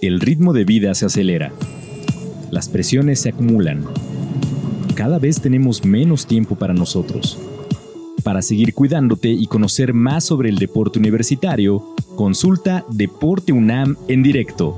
El ritmo de vida se acelera. Las presiones se acumulan. Cada vez tenemos menos tiempo para nosotros. Para seguir cuidándote y conocer más sobre el deporte universitario, consulta Deporte UNAM en directo.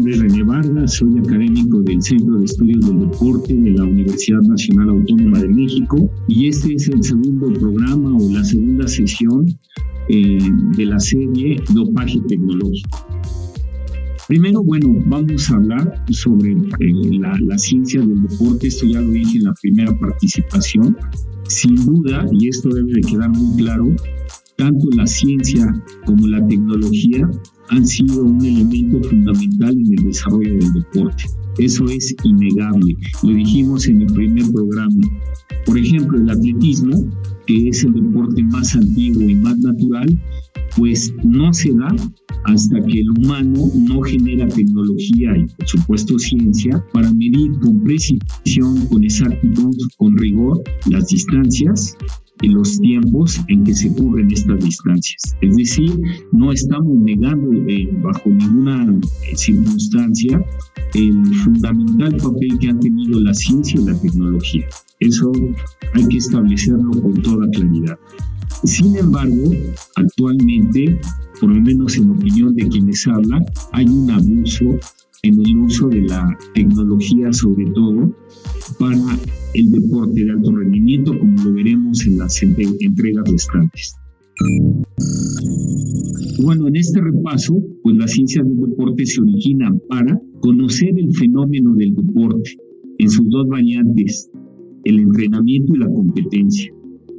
Nombre es René Vargas, soy académico del Centro de Estudios del Deporte de la Universidad Nacional Autónoma de México y este es el segundo programa o la segunda sesión eh, de la serie Dopaje Tecnológico. Primero, bueno, vamos a hablar sobre eh, la, la ciencia del deporte, esto ya lo dije en la primera participación. Sin duda, y esto debe de quedar muy claro, tanto la ciencia como la tecnología han sido un elemento fundamental desarrollo del deporte. Eso es innegable. Lo dijimos en el primer programa. Por ejemplo, el atletismo, que es el deporte más antiguo y más natural, pues no se da hasta que el humano no genera tecnología y por supuesto ciencia para medir con precisión, con exactitud, con rigor las distancias y los tiempos en que se cubren estas distancias. Es decir, no estamos negando eh, bajo ninguna eh, circunstancia el fundamental papel que han tenido la ciencia y la tecnología. Eso hay que establecerlo con toda claridad. Sin embargo, actualmente, por lo menos en opinión de quienes hablan, hay un abuso en el uso de la tecnología, sobre todo para el deporte de alto rendimiento, como lo veremos en las entregas restantes. Bueno, en este repaso, pues la ciencia del deporte se origina para conocer el fenómeno del deporte en sus dos variantes, el entrenamiento y la competencia.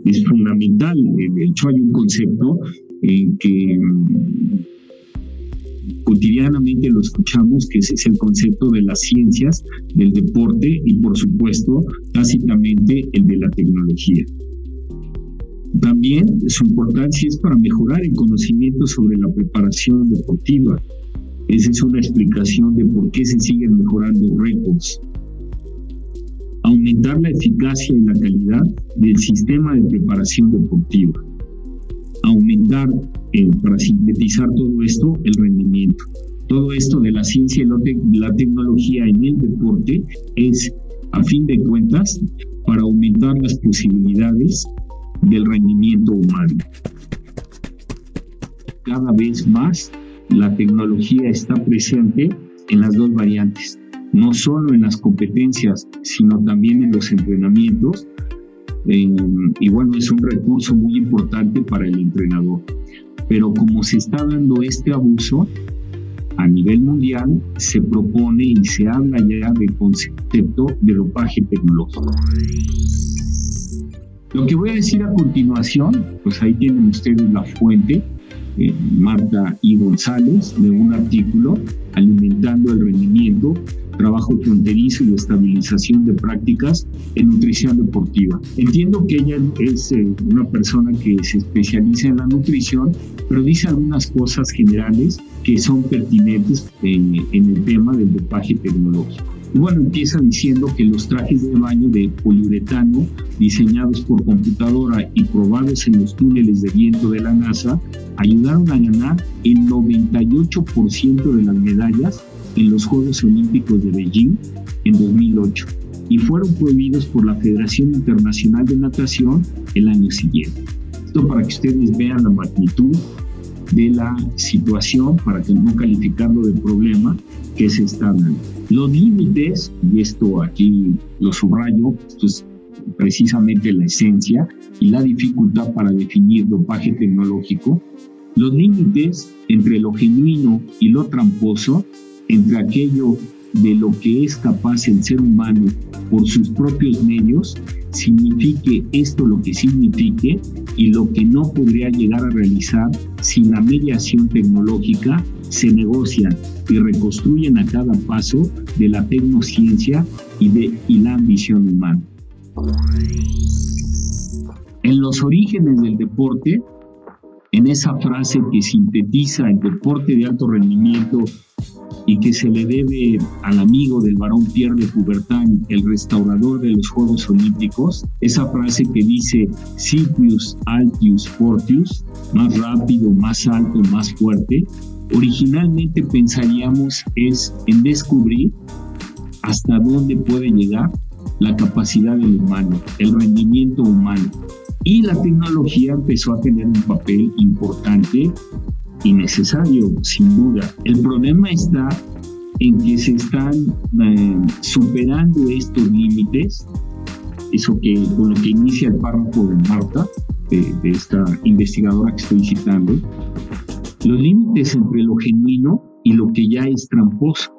Es fundamental, de hecho hay un concepto en que cotidianamente lo escuchamos, que ese es el concepto de las ciencias, del deporte y por supuesto tácitamente el de la tecnología. También su importancia es para mejorar el conocimiento sobre la preparación deportiva. Esa es una explicación de por qué se siguen mejorando récords. Aumentar la eficacia y la calidad del sistema de preparación deportiva aumentar, eh, para sintetizar todo esto, el rendimiento. Todo esto de la ciencia y la tecnología en el deporte es, a fin de cuentas, para aumentar las posibilidades del rendimiento humano. Cada vez más la tecnología está presente en las dos variantes, no solo en las competencias, sino también en los entrenamientos y bueno, es un recurso muy importante para el entrenador. Pero como se está dando este abuso a nivel mundial, se propone y se habla ya del concepto de dopaje tecnológico. Lo que voy a decir a continuación, pues ahí tienen ustedes la fuente, eh, Marta y González, de un artículo alimentando el rendimiento trabajo fronterizo y estabilización de prácticas en nutrición deportiva. Entiendo que ella es eh, una persona que se especializa en la nutrición, pero dice algunas cosas generales que son pertinentes en, en el tema del dopaje tecnológico. bueno, empieza diciendo que los trajes de baño de poliuretano diseñados por computadora y probados en los túneles de viento de la NASA ayudaron a ganar el 98% de las medallas en los Juegos Olímpicos de Beijing en 2008 y fueron prohibidos por la Federación Internacional de Natación el año siguiente. Esto para que ustedes vean la magnitud de la situación, para que no calificarlo de problema que se está dando. Los límites, y esto aquí lo subrayo, esto es precisamente la esencia y la dificultad para definir dopaje tecnológico, los límites entre lo genuino y lo tramposo entre aquello de lo que es capaz el ser humano por sus propios medios, signifique esto lo que signifique y lo que no podría llegar a realizar sin la mediación tecnológica, se negocian y reconstruyen a cada paso de la tecnociencia y, de, y la ambición humana. En los orígenes del deporte, en esa frase que sintetiza el deporte de alto rendimiento y que se le debe al amigo del varón Pierre de Coubertin, el restaurador de los Juegos Olímpicos, esa frase que dice Sitius Altius Fortius, más rápido, más alto, más fuerte, originalmente pensaríamos es en descubrir hasta dónde puede llegar la capacidad del humano, el rendimiento humano. Y la tecnología empezó a tener un papel importante y necesario, sin duda. El problema está en que se están eh, superando estos límites, eso que con lo que inicia el párrafo de Marta, de, de esta investigadora que estoy citando, los límites entre lo genuino y lo que ya es tramposo.